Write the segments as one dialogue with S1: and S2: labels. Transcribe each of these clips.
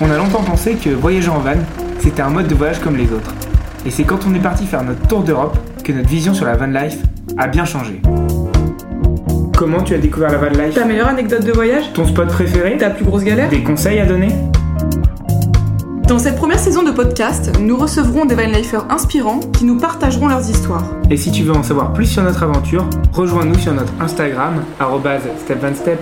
S1: On a longtemps pensé que voyager en van, c'était un mode de voyage comme les autres. Et c'est quand on est parti faire notre tour d'Europe que notre vision sur la van life a bien changé. Comment tu as découvert la van life?
S2: Ta meilleure anecdote de voyage?
S1: Ton spot préféré?
S2: Ta plus grosse galère?
S1: Des conseils à donner?
S2: Dans cette première saison de podcast, nous recevrons des vanlifers inspirants qui nous partageront leurs histoires.
S1: Et si tu veux en savoir plus sur notre aventure, rejoins-nous sur notre Instagram, stepvanstep.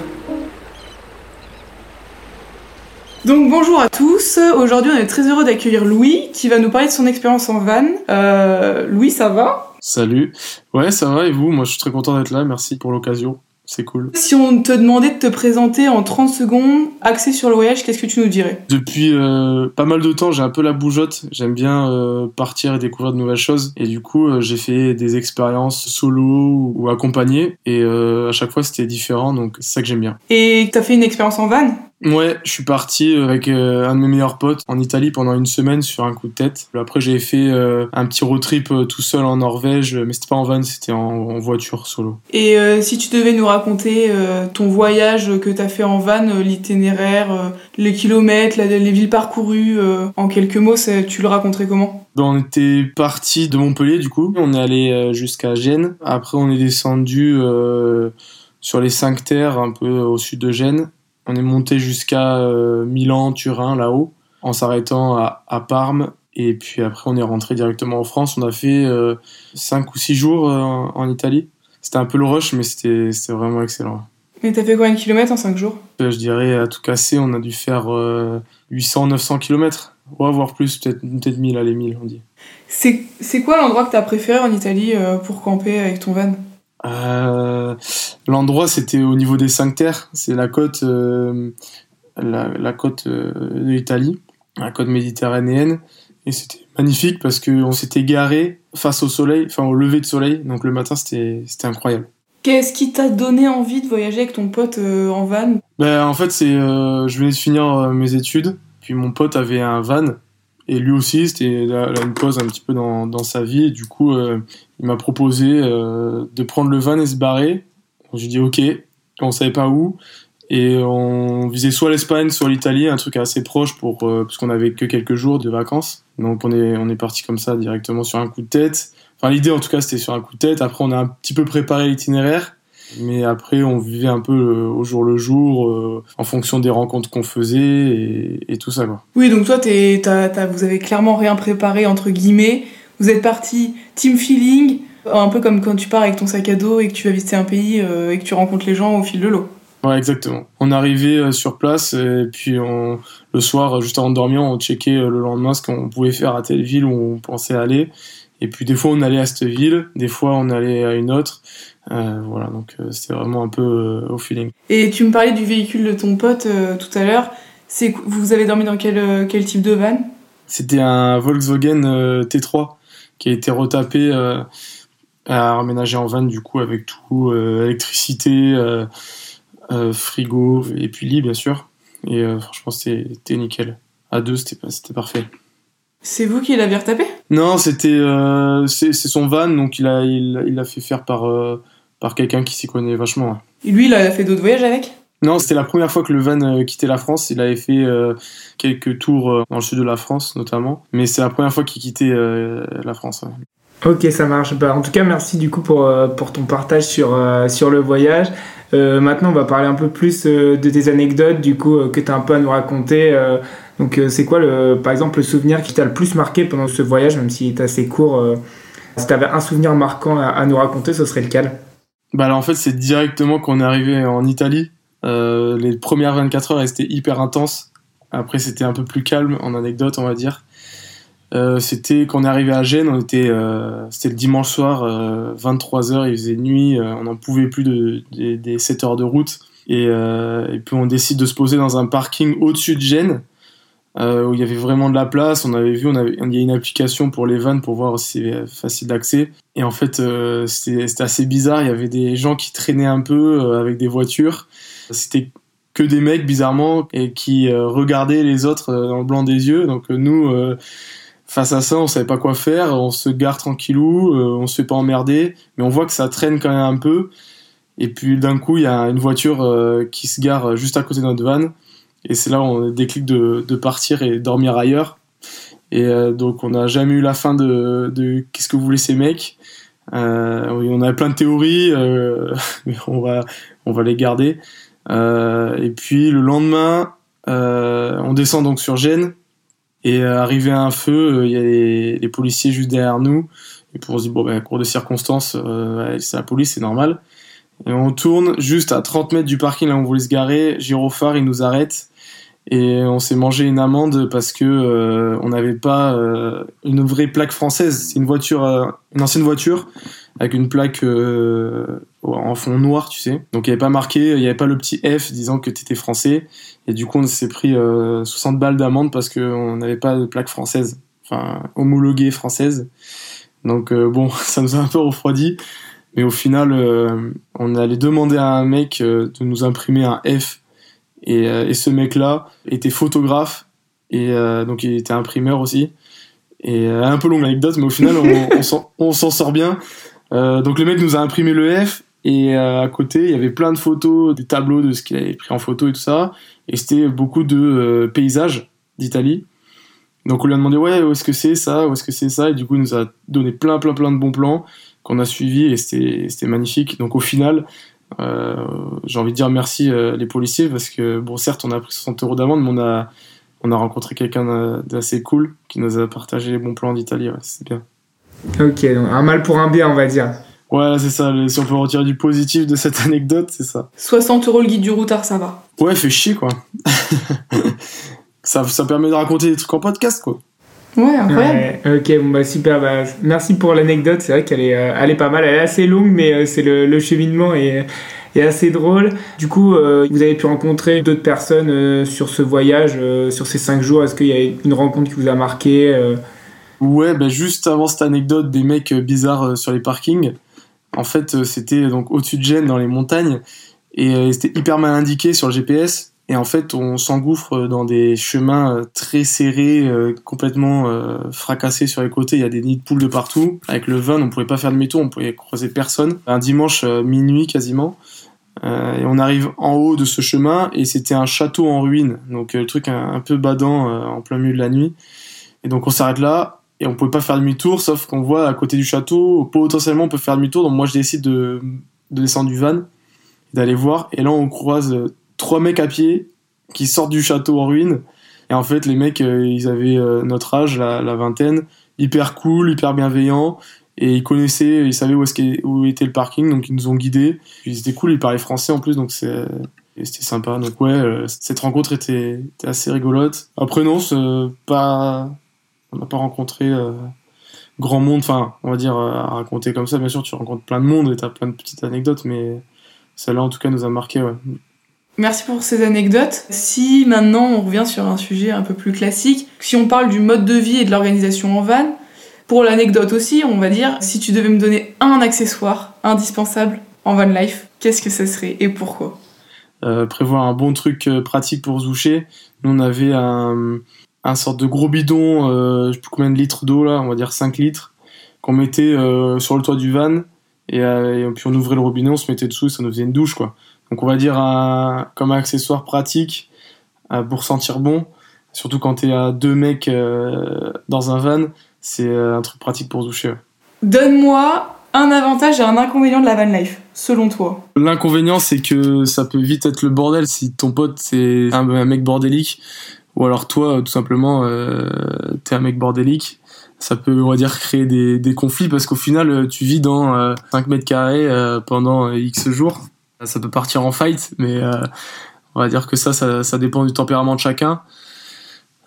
S2: Donc bonjour à tous, aujourd'hui on est très heureux d'accueillir Louis qui va nous parler de son expérience en van. Euh, Louis, ça va?
S3: Salut. Ouais, ça va et vous? Moi je suis très content d'être là, merci pour l'occasion. C'est cool.
S2: Si on te demandait de te présenter en 30 secondes, axé sur le voyage, qu'est-ce que tu nous dirais?
S3: Depuis euh, pas mal de temps, j'ai un peu la bougeotte. J'aime bien euh, partir et découvrir de nouvelles choses. Et du coup, j'ai fait des expériences solo ou accompagnées. Et à chaque fois, c'était différent. Donc, c'est ça que j'aime bien.
S2: Et t'as fait une expérience en van?
S3: Ouais, je suis parti avec euh, un de mes meilleurs potes en Italie pendant une semaine sur un coup de tête. Après, j'ai fait euh, un petit road trip euh, tout seul en Norvège, mais c'était pas en van, c'était en, voiture solo.
S2: Et si tu devais nous raconter ton voyage que t'as fait en van, l'itinéraire, les kilomètres, les villes parcourues, en quelques mots, tu le raconterais comment?
S3: Ben, on était parti de Montpellier du coup, on est allé jusqu'à Gênes. Après, on est descendu sur les cinq terres, un peu au sud de Gênes. On est monté jusqu'à euh, Milan, Turin, là-haut, en s'arrêtant à, Parme. Et puis après, on est rentré directement en France. On a fait 5 euh, ou 6 jours euh, en Italie. C'était un peu le rush, mais c'était vraiment excellent.
S2: Mais t'as fait combien de kilomètres en 5 jours?
S3: Je dirais, à tout casser, on a dû faire 800-900 kilomètres. Ouais, voire plus, peut-être peut, 1000, allez, 1000, on dit.
S2: C'est quoi l'endroit que t'as préféré en Italie pour camper avec ton van?
S3: Euh, L'endroit, c'était au niveau des cinq terres. C'est la côte, euh, la, côte euh, de l'Italie, la côte méditerranéenne. Et c'était magnifique parce qu'on s'était garé face au soleil, enfin au lever de soleil. Donc le matin, c'était incroyable.
S2: Qu'est-ce qui t'a donné envie de voyager avec ton pote euh, en van?
S3: Ben, En fait, c'est je venais de finir mes études. Puis mon pote avait un van et lui aussi, c'était une pause un petit peu dans, sa vie. Du coup, euh, il m'a proposé euh, de prendre le van et se barrer. J'ai dit OK. On savait pas où. Et on visait soit l'Espagne, soit l'Italie, un truc assez proche pour, euh, parce qu'on avait que quelques jours de vacances. Donc on est, on est parti comme ça directement sur un coup de tête. Enfin, l'idée en tout cas, c'était sur un coup de tête. Après, on a un petit peu préparé l'itinéraire. Mais après, on vivait un peu euh, au jour le jour, euh, en fonction des rencontres qu'on faisait et, tout ça. Quoi.
S2: Oui, donc toi, vous avez clairement rien préparé, entre guillemets. Vous êtes parti team feeling, un peu comme quand tu pars avec ton sac à dos et que tu vas visiter un pays euh, et que tu rencontres les gens au fil de l'eau.
S3: Ouais, exactement. On arrivait sur place et puis on, le soir, juste avant de dormir, on checkait le lendemain ce qu'on pouvait faire à telle ville où on pensait aller. Et puis des fois, on allait à cette ville, des fois, on allait à une autre. Euh, voilà, donc euh, c'était vraiment un peu euh, au feeling.
S2: Et tu me parlais du véhicule de ton pote tout à l'heure. C'est vous avez dormi dans quel, quel type de van?
S3: C'était un Volkswagen T3 qui a été retapé à aménager en van du coup avec tout électricité, frigo et puis lit bien sûr. Et franchement c'était nickel. À deux c'était parfait.
S2: C'est vous qui l'aviez retapé?
S3: Non, c'était c'est son van, donc il a il, l'a fait faire par par quelqu'un qui s'y connaît vachement.
S2: Et lui, il a fait d'autres voyages avec?
S3: Non, c'était la première fois que le van euh, quittait la France. Il avait fait euh, quelques tours euh, dans le sud de la France, notamment. Mais c'est la première fois qu'il quittait la France.
S1: Ok, ça marche. Bah, en tout cas, merci du coup pour, pour ton partage sur, sur le voyage. maintenant, on va parler un peu plus de tes anecdotes, du coup, que tu as un peu à nous raconter. donc, c'est quoi, le, par exemple, le souvenir qui t'a le plus marqué pendant ce voyage, même s'il est assez court Si tu avais un souvenir marquant à, à nous raconter, ce serait lequel?
S3: Bah alors en fait c'est directement qu'on est arrivé en Italie. Euh, les premières 24 heures elles étaient hyper intenses. Après c'était un peu plus calme en anecdote on va dire. Euh, c'était qu'on est arrivé à Gênes, on était euh, c'était le dimanche soir, 23 heures, il faisait nuit, on n'en pouvait plus de, des 7 heures de route. Et, puis on décide de se poser dans un parking au-dessus de Gênes euh, où il y avait vraiment de la place. On avait vu, on avait, il y a une application pour les vannes pour voir si c'est facile d'accès. Et en fait, euh, c'était assez bizarre. Il y avait des gens qui traînaient un peu euh, avec des voitures. C'était que des mecs bizarrement et qui regardaient les autres dans le blanc des yeux. Donc nous, face à ça, on savait pas quoi faire. On se gare tranquillou, on se fait pas emmerder, mais on voit que ça traîne quand même un peu. Et puis d'un coup, il y a une voiture qui se gare juste à côté de notre van. Et c'est là où on déclic de, partir et dormir ailleurs. Et euh, donc on n'a jamais eu la fin de, qu'est-ce que voulaient ces mecs. Euh, on avait plein de théories, euh, mais on va, les garder. Et puis le lendemain, on descend donc sur Gênes. Et arrivé à un feu, il y a les, les, policiers juste derrière nous. Et pour on se dit, bon, ben, cours de circonstances, c'est la police, c'est normal. Et on tourne juste à 30 mètres du parking là où on voulait se garer. Gyrophare, il nous arrête et on s'est mangé une amende parce que euh, on n'avait pas euh, une vraie plaque française. C'est une voiture, euh, une ancienne voiture avec une plaque en fond noir, tu sais. Donc il n'y avait pas marqué, il n'y avait pas le petit F disant que tu étais français. Et du coup on s'est pris 60 balles d'amende parce qu'on n'avait pas de plaque française, enfin homologuée française. Donc bon, ça nous a un peu refroidi. Mais au final, on allait demander à un mec de nous imprimer un F et, euh, et ce mec-là était photographe et euh, donc il était imprimeur aussi. Et euh, un peu longue l'anecdote, mais au final on, on s'en sort bien. donc le mec nous a imprimé le F et à côté il y avait plein de photos, des tableaux de ce qu'il avait pris en photo et tout ça. Et c'était beaucoup de paysages d'Italie. Donc on lui a demandé ouais où est-ce que c'est ça, où est-ce que c'est ça, et du coup il nous a donné plein plein plein de bons plans qu'on a suivis et c'était magnifique. Donc au final j'ai envie de dire merci euh, les policiers parce que bon certes on a pris 60 euros d'amende mais on a on a rencontré quelqu'un d'assez cool qui nous a partagé les bons plans d'Italie c'est bien.
S1: Ok donc un mal pour un bien on va dire.
S3: Ouais c'est ça si on peut retirer du positif de cette anecdote c'est ça.
S2: 60 euros le guide du routard ça va.
S3: Ouais fait chier quoi. Ça, ça permet de raconter des trucs en podcast quoi
S2: Ouais, incroyable.
S1: ok, bon bah super. Bah, merci pour l'anecdote. C'est vrai qu'elle est, euh, elle est pas mal. Elle est assez longue, mais euh, c'est le, le, cheminement est, est, assez drôle. Du coup, euh, vous avez pu rencontrer d'autres personnes sur ce voyage, sur ces cinq jours. Est-ce qu'il y a une rencontre qui vous a marqué
S3: Ouais, bah, juste avant cette anecdote des mecs bizarres sur les parkings. En fait, c'était donc au-dessus de Gênes, dans les montagnes, et c'était hyper mal indiqué sur le GPS. Et en fait, on s'engouffre dans des chemins euh, très serrés, euh, complètement euh, fracassés sur les côtés. Il y a des nids de poules de partout. Avec le van, on pouvait pas faire demi-tour, on pouvait croiser personne. Un dimanche minuit quasiment. et on arrive en haut de ce chemin et c'était un château en ruine. Donc le truc un, peu badant en plein milieu de la nuit. Et donc on s'arrête là et on pouvait pas faire demi-tour, sauf qu'on voit à côté du château, potentiellement on peut faire demi-tour. Donc moi je décide de, de descendre du van, d'aller voir. Et là on croise trois mecs à pied qui sortent du château en ruine. Et en fait, les mecs, euh, ils avaient euh, notre âge, la, vingtaine, hyper cool, hyper bienveillants. Et ils connaissaient, ils savaient où, était le parking, donc ils nous ont guidés. Puis c'était cool, ils parlaient français en plus, donc c'était sympa. Donc ouais, euh, cette rencontre était, assez rigolote. Après non, pas, on n'a pas rencontré grand monde, enfin, on va dire, à raconter comme ça. Bien sûr, tu rencontres plein de monde et t'as plein de petites anecdotes, mais celle-là, en tout cas, nous a marqué.
S2: Merci pour ces anecdotes. Si maintenant on revient sur un sujet un peu plus classique, si on parle du mode de vie et de l'organisation en van, pour l'anecdote aussi, on va dire, si tu devais me donner un accessoire indispensable en van life, qu'est-ce que ça serait et pourquoi?
S3: Euh, Prévoir un bon truc euh, pratique pour se doucher. Nous on avait un, un sorte de gros bidon, euh, je sais plus combien de litres d'eau là, on va dire 5 litres, qu'on mettait euh, sur le toit du van et, et, puis on ouvrait le robinet, on se mettait dessous et ça nous faisait une douche quoi. Donc on va dire un, comme un accessoire pratique euh, pour sentir bon, surtout quand tu es à deux mecs euh, dans un van, c'est euh, un truc pratique pour se doucher.
S2: Donne-moi un avantage et un inconvénient de la van life, selon toi.
S3: L'inconvénient, c'est que ça peut vite être le bordel si ton pote c'est un, mec bordélique, ou alors toi, tout simplement, euh, t'es un mec bordélique. Ça peut, on va dire, créer des, des conflits parce qu'au final, tu vis dans 5 mètres carrés pendant X jours ça peut partir en fight, mais euh, on va dire que ça, ça, dépend du tempérament de chacun.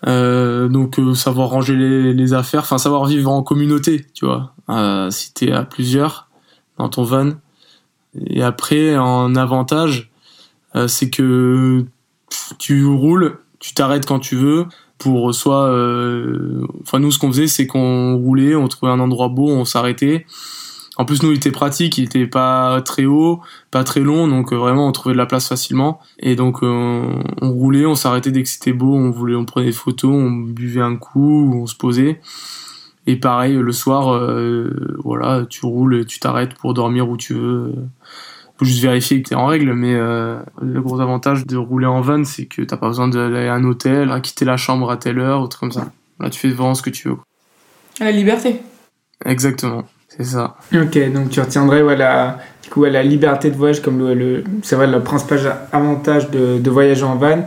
S3: Euh, donc euh, savoir ranger les, affaires, enfin savoir vivre en communauté, tu vois. si t'es à plusieurs dans ton van. Et après, en avantage, c'est que tu roules, tu t'arrêtes quand tu veux pour soit enfin nous ce qu'on faisait c'est qu'on roulait on trouvait un endroit beau on s'arrêtait en plus, nous, il était pratique, il était pas très haut, pas très long, donc euh, vraiment, on trouvait de la place facilement. Et donc, euh, on roulait, on s'arrêtait dès que c'était beau, on voulait, on prenait des photos, on buvait un coup, on se posait. Et pareil, le soir, euh, voilà, tu roules, tu t'arrêtes pour dormir où tu veux. faut juste vérifier que tu es en règle, mais le gros avantage de rouler en van, c'est que t'as pas besoin d'aller à un hôtel, à quitter la chambre à telle heure, ou truc comme ça. Là, tu fais vraiment ce que tu veux.
S2: À la liberté.
S3: Exactement, c'est ça.
S1: Ok, donc tu retiendrais voilà, du coup, la liberté de voyage comme le, c'est vrai, le principal avantage de, voyager en van.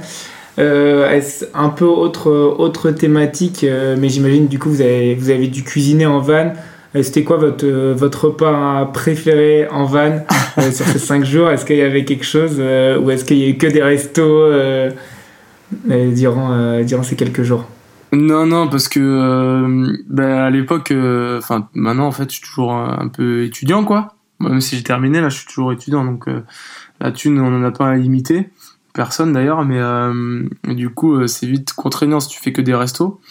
S1: Euh, un peu autre, autre thématique, euh, mais j'imagine du coup vous avez, vous avez dû cuisiner en van. Euh, c'était quoi votre, euh, votre repas préféré en van sur ces 5 jours? Est-ce qu'il y avait quelque chose ou est-ce qu'il y a eu que des restos durant, durant ces quelques jours?
S3: Non, non, parce que ben, à l'époque, enfin maintenant en fait, je suis toujours un, peu étudiant, quoi. Même si j'ai terminé, là, je suis toujours étudiant, donc la thune, on n'en a pas à limiter personne d'ailleurs, mais euh, du coup, euh, c'est vite contraignant si tu fais que des restos.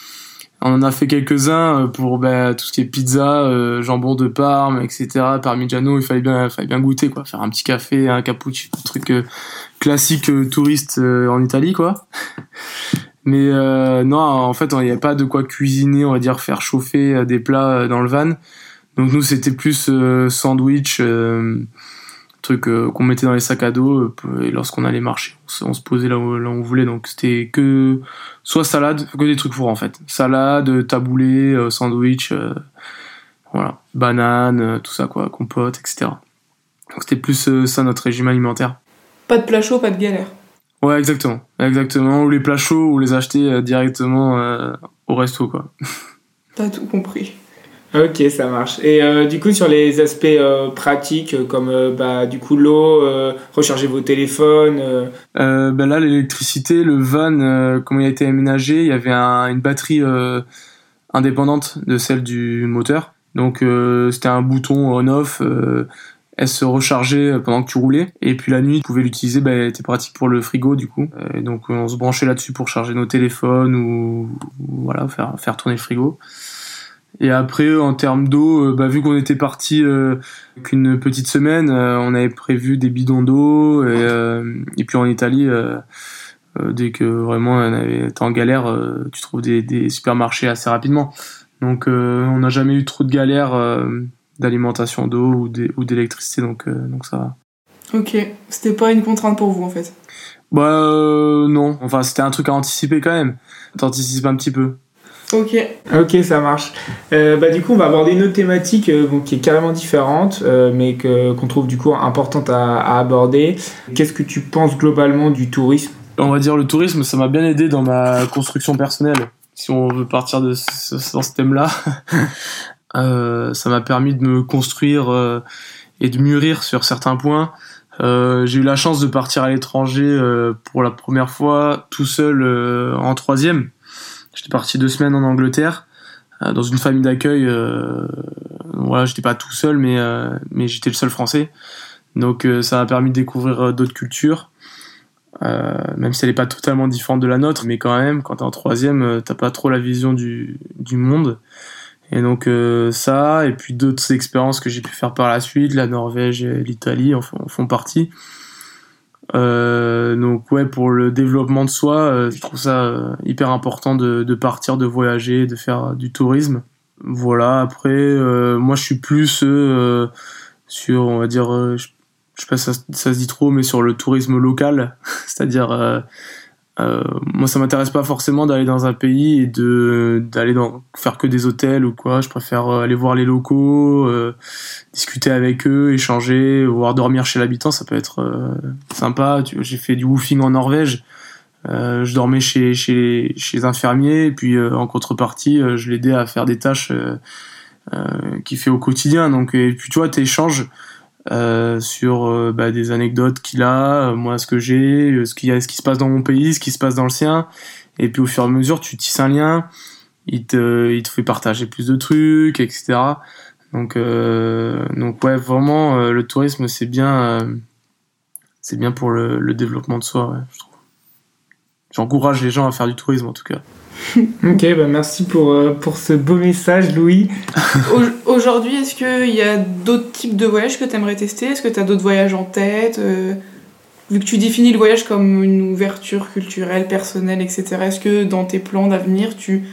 S3: On en a fait quelques-uns euh, pour bah, tout ce qui est pizza, jambon de Parme, etc. Parmigiano, il fallait bien, fallait bien goûter, quoi. Faire un petit café, un cappuccino, un truc classique touriste en Italie, quoi. Mais non, en fait, il n'y avait pas de quoi cuisiner, on va dire, faire chauffer des plats dans le van. Donc nous, c'était plus sandwich truc euh, qu'on mettait dans les sacs à dos euh, et lorsqu'on allait marcher. On se, posait là où, on voulait. Donc c'était que soit salade que des trucs forts en fait. Salade taboulé euh, sandwich voilà. Banane tout ça quoi compote etc donc c'était plus ça notre régime alimentaire.
S2: Pas de plat chaud pas de galère
S3: ouais exactement exactement ou les plats chauds ou les acheter directement au resto quoi
S2: t'as tout compris
S1: Ok, ça marche. Et euh, du coup, sur les aspects euh, pratiques, euh, comme bah, du coup l'eau, recharger vos téléphones.
S3: Bah là, l'électricité, le van, comment il a été aménagé, il y avait une batterie indépendante de celle du moteur. Donc c'était un bouton on/off. Elle se rechargeait pendant que tu roulais. Et puis la nuit, tu pouvais l'utiliser, bah, elle était pratique pour le frigo du coup. Et donc on se branchait là-dessus pour charger nos téléphones ou, voilà, faire, faire tourner le frigo. Et après, en termes d'eau, euh, bah, vu qu'on était parti euh, qu'une petite semaine, euh, on avait prévu des bidons d'eau. Et, puis en Italie, dès que vraiment on avait en galère, tu trouves des, des, supermarchés assez rapidement. Donc on n'a jamais eu trop de galères d'alimentation d'eau ou d'électricité, donc, donc ça va.
S2: Ok, c'était pas une contrainte pour vous en fait?
S3: Bah non, enfin c'était un truc à anticiper quand même. T'anticipes un petit peu.
S2: Ok.
S1: Ok, ça marche. Euh, bah, du coup, on va aborder une autre thématique euh, qui est carrément différente, euh, mais que, qu'on trouve du coup importante à, aborder. Qu'est-ce que tu penses globalement du tourisme?
S3: On va dire le tourisme, ça m'a bien aidé dans ma construction personnelle. Si on veut partir de ce, dans ce thème-là, ça m'a permis de me construire et de mûrir sur certains points. j'ai eu la chance de partir à l'étranger pour la première fois tout seul en troisième J'étais parti deux semaines en Angleterre euh, dans une famille d'accueil. Euh, voilà, j'étais pas tout seul, mais euh, mais j'étais le seul français. Donc ça m'a permis de découvrir d'autres cultures. même si elle n'est pas totalement différente de la nôtre, mais quand même, quand t'es en troisième, t'as pas trop la vision du, du monde. Et donc ça, et puis d'autres expériences que j'ai pu faire par la suite, la Norvège et l'Italie en font partie. Euh, donc ouais, pour le développement de soi, euh, je trouve ça euh, hyper important de, de, partir, de voyager, de faire du tourisme. Voilà. Après, moi, je suis plus sur, on va dire, je, je sais pas si ça, ça, se dit trop, mais sur le tourisme local, c'est-à-dire euh, moi, ça m'intéresse pas forcément d'aller dans un pays et de d'aller dans faire que des hôtels ou quoi. Je préfère euh, aller voir les locaux, euh, discuter avec eux, échanger, voire dormir chez l'habitant. Ça peut être euh, sympa. J'ai fait du woofing en Norvège. je dormais chez chez chez un fermier et puis en contrepartie, je l'aidais à faire des tâches qu'il fait au quotidien. Donc et puis tu vois, t'échanges euh, sur euh, bah, des anecdotes qu'il a, euh, moi ce que j'ai, ce, qu'il y a, ce qui se passe dans mon pays, ce qui se passe dans le sien. Et puis au fur et à mesure, tu tisses un lien, il te, il te fait partager plus de trucs, etc. Donc, donc ouais, vraiment, le tourisme, c'est bien, c'est bien pour le, le, développement de soi, ouais, je trouve. J'encourage les gens à faire du tourisme en tout cas.
S1: ok, bah merci pour, euh, pour ce beau message, Louis.
S2: Aujourd'hui, est-ce qu'il y a d'autres types de voyages que tu aimerais tester? Est-ce que tu as d'autres voyages en tête euh, Vu que tu définis le voyage comme une ouverture culturelle, personnelle, etc., est-ce que dans tes plans d'avenir, tu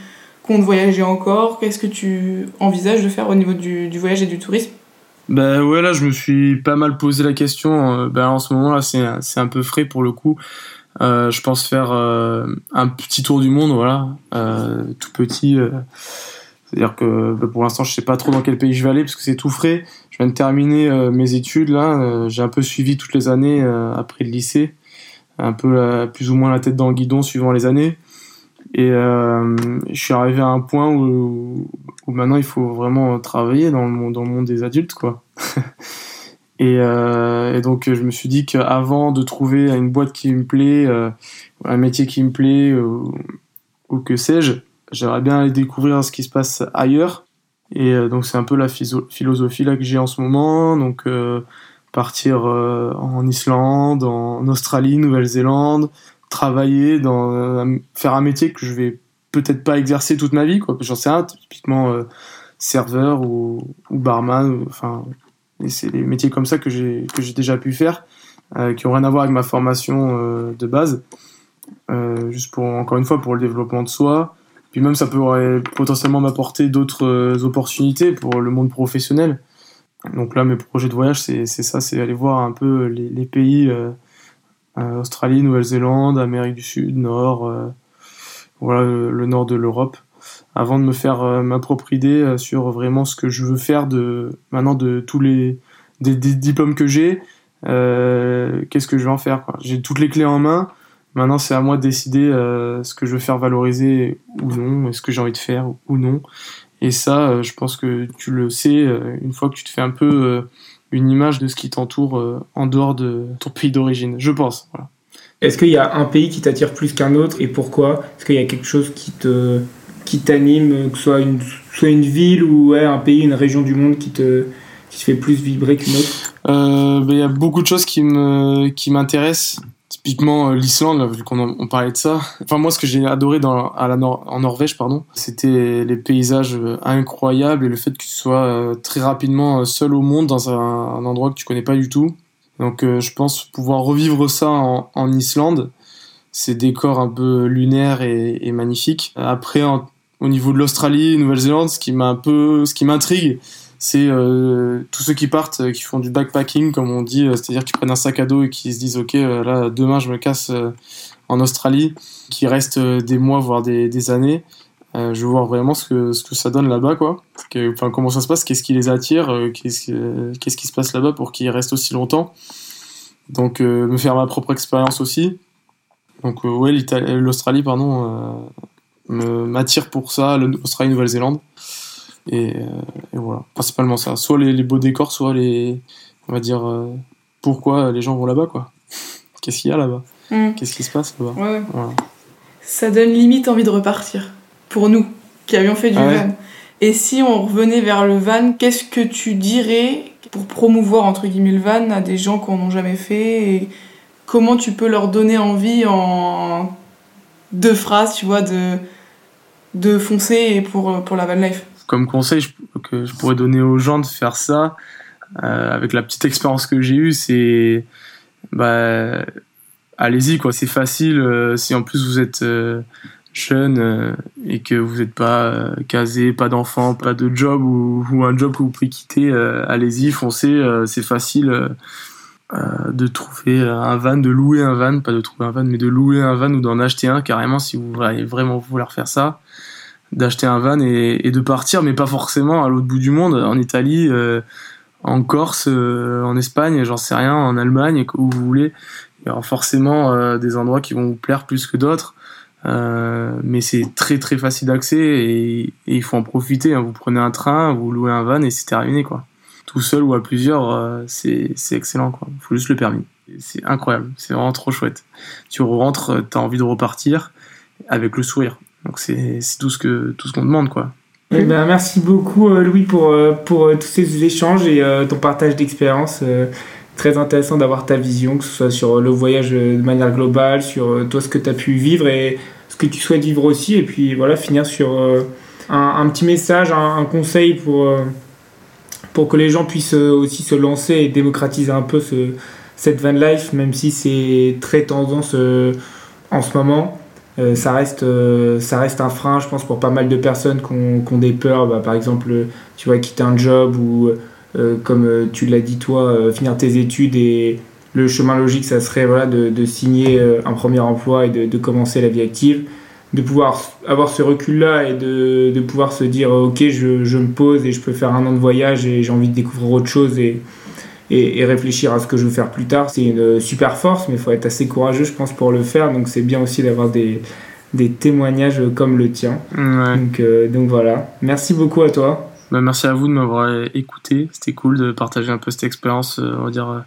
S2: comptes voyager encore? Qu'est-ce que tu envisages de faire au niveau du, du voyage et du tourisme?
S3: Ben ouais, là, je me suis pas mal posé la question. Ben, en ce moment, là, c'est, c'est un peu frais pour le coup. Euh, je pense faire euh, un petit tour du monde, voilà, euh, tout petit. C'est-à-dire que ben, pour l'instant, je sais pas trop dans quel pays je vais aller parce que c'est tout frais. Je viens de terminer mes études là. j'ai un peu suivi toutes les années après le lycée, un peu plus ou moins la tête dans le guidon suivant les années. Et je suis arrivé à un point où, maintenant il faut vraiment travailler dans le dans le monde des adultes, quoi. Et, euh, et, donc je me suis dit qu'avant de trouver une boîte qui me plaît, euh, un métier qui me plaît ou, ou que sais-je, j'aimerais bien aller découvrir ce qui se passe ailleurs. Et euh, donc c'est un peu la philosophie là que j'ai en ce moment. Donc euh, partir euh, en Islande, en Australie, Nouvelle-Zélande, travailler dans faire un métier que je vais peut-être pas exercer toute ma vie quoi. J'en sais rien, typiquement serveur ou, ou barman, enfin et c'est les métiers comme ça que j'ai déjà pu faire, euh, qui ont rien à voir avec ma formation euh, de base. Euh, juste pour encore une fois pour le développement de soi. Puis même ça pourrait potentiellement m'apporter d'autres opportunités pour le monde professionnel. Donc là mes projets de voyage c'est ça, c'est aller voir un peu les, pays Australie, Nouvelle-Zélande, Amérique du Sud, Nord, voilà le nord de l'Europe avant de me faire euh, ma propre idée euh, sur vraiment ce que je veux faire de maintenant de tous les des, diplômes que j'ai. Euh, qu'est-ce que je vais en faire J'ai toutes les clés en main. Maintenant, c'est à moi de décider ce que je veux faire valoriser ou non, ce que j'ai envie de faire ou non. Et ça, je pense que tu le sais une fois que tu te fais un peu une image de ce qui t'entoure en dehors de ton pays d'origine. Je pense.
S1: Est-ce qu'il y a un pays qui t'attire plus qu'un autre et pourquoi? Est-ce qu'il y a quelque chose qui te qui t'anime, que ce soit une, soit une ville ou un pays, une région du monde qui te, qui te fait plus vibrer qu'une autre
S3: euh, ben, Il y a beaucoup de choses qui me qui m'intéressent. Typiquement euh, l'Islande, vu qu'on on parlait de ça. Enfin moi, ce que j'ai adoré à la en Norvège, pardon, c'était les paysages euh, incroyables et le fait que tu sois très rapidement seul au monde dans un, endroit que tu connais pas du tout. Donc je pense pouvoir revivre ça en, en Islande ces décors un peu lunaires et, et magnifiques. Après, en, au niveau de l'Australie, Nouvelle-Zélande, ce qui m'a un peu, ce qui m'intrigue, c'est euh, tous ceux qui partent, euh, qui font du backpacking, comme on dit, euh, c'est-à-dire qui prennent un sac à dos et qui se disent, ok, là, demain, je me casse en Australie, qui restent des mois, voire des, des années. je veux voir vraiment ce que, ce que ça donne là-bas, quoi. enfin, comment ça se passe, qu'est-ce qui les attire, qu'est-ce, qu'est-ce qui se passe là-bas pour qu'ils restent aussi longtemps? Donc, me faire ma propre expérience aussi. Donc, ouais, l'Australie, pardon, m'attire pour ça, l'Australie, Nouvelle-Zélande. Et, euh, et, voilà, principalement ça. Soit les, beaux décors, soit les. On va dire. Euh, pourquoi les gens vont là-bas, quoi. Qu'est-ce qu'il y a là-bas? Mm. Qu'est-ce qui se passe là-bas?
S2: Ça donne limite envie de repartir. Pour nous, qui avions fait du ah van. Et si on revenait vers le van, qu'est-ce que tu dirais pour promouvoir entre guillemets le van à des gens qui n'en ont jamais fait? Et comment tu peux leur donner envie en deux phrases, tu vois, de de foncer pour, pour la van life.
S3: Comme conseil que je pourrais donner aux gens de faire ça, euh, avec la petite expérience que j'ai eue, c'est bah, allez-y quoi, c'est facile. Euh, si en plus vous êtes euh, jeune et que vous n'êtes pas casé, pas d'enfant, pas de job ou, ou, un job que vous pouvez quitter, allez-y, foncez, c'est facile. De trouver un van, de louer un van, pas de trouver un van, mais de louer un van ou d'en acheter un carrément si vous voulez vraiment vouloir faire ça d'acheter un van et, de partir, mais pas forcément à l'autre bout du monde, en Italie, euh, en Corse, euh, en Espagne, j'en sais rien, en Allemagne, où vous voulez. Il y aura forcément euh, des endroits qui vont vous plaire plus que d'autres, mais c'est très très facile d'accès et, il faut en profiter. Hein. Vous prenez un train, vous louez un van et c'est terminé quoi. Tout seul ou à plusieurs, c'est excellent quoi. Faut juste le permis. C'est incroyable, c'est vraiment trop chouette. Tu rentres, t'as envie de repartir avec le sourire. Donc c'est tout ce que tout qu'on demande quoi.
S1: Eh ben, merci beaucoup euh, Louis pour, euh, pour euh, tous ces échanges et ton partage d'expérience. très intéressant d'avoir ta vision, que ce soit sur le voyage de manière globale, sur toi ce que tu as pu vivre et ce que tu souhaites vivre aussi. Et puis voilà, finir sur un, petit message, un, conseil pour, pour que les gens puissent aussi se lancer et démocratiser un peu ce, cette van life, même si c'est très tendance en ce moment. Euh, ça, reste, euh, ça reste un frein, je pense, pour pas mal de personnes qui ont, des peurs. Bah, par exemple, tu vois, quitter un job ou comme tu l'as dit toi, finir tes études et le chemin logique, ça serait voilà, de, signer un premier emploi et de, commencer la vie active. De pouvoir avoir ce recul-là et de, pouvoir se dire ok, je, je, me pose et je peux faire un an de voyage et j'ai envie de découvrir autre chose et, et, réfléchir à ce que je veux faire plus tard. C'est une super force, mais il faut être assez courageux, je pense, pour le faire. Donc c'est bien aussi d'avoir des, des témoignages comme le tien. Donc, euh, donc voilà. Merci beaucoup à toi.
S3: Bah, merci à vous de m'avoir écouté. C'était cool de partager un peu cette expérience, euh, on va dire, euh,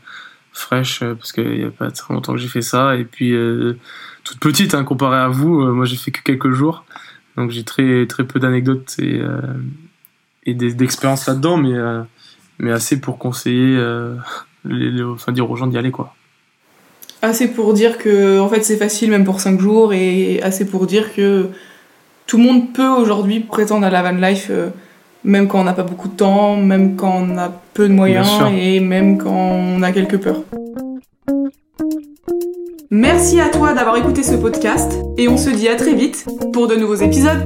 S3: fraîche, parce qu'il n'y a pas très longtemps que j'ai fait ça. Et puis, toute petite, hein, comparé à vous, moi j'ai fait que quelques jours. Donc j'ai très, très peu d'anecdotes et, et d'expériences là-dedans, mais mais assez pour conseiller, euh, les, enfin dire aux gens d'y aller quoi.
S2: Assez pour dire que en fait c'est facile même pour 5 jours et assez pour dire que tout le monde peut aujourd'hui prétendre à la van life euh, même quand on n'a pas beaucoup de temps, même quand on a peu de moyens et même quand on a quelques peurs. Merci à toi d'avoir écouté ce podcast et on se dit à très vite pour de nouveaux épisodes.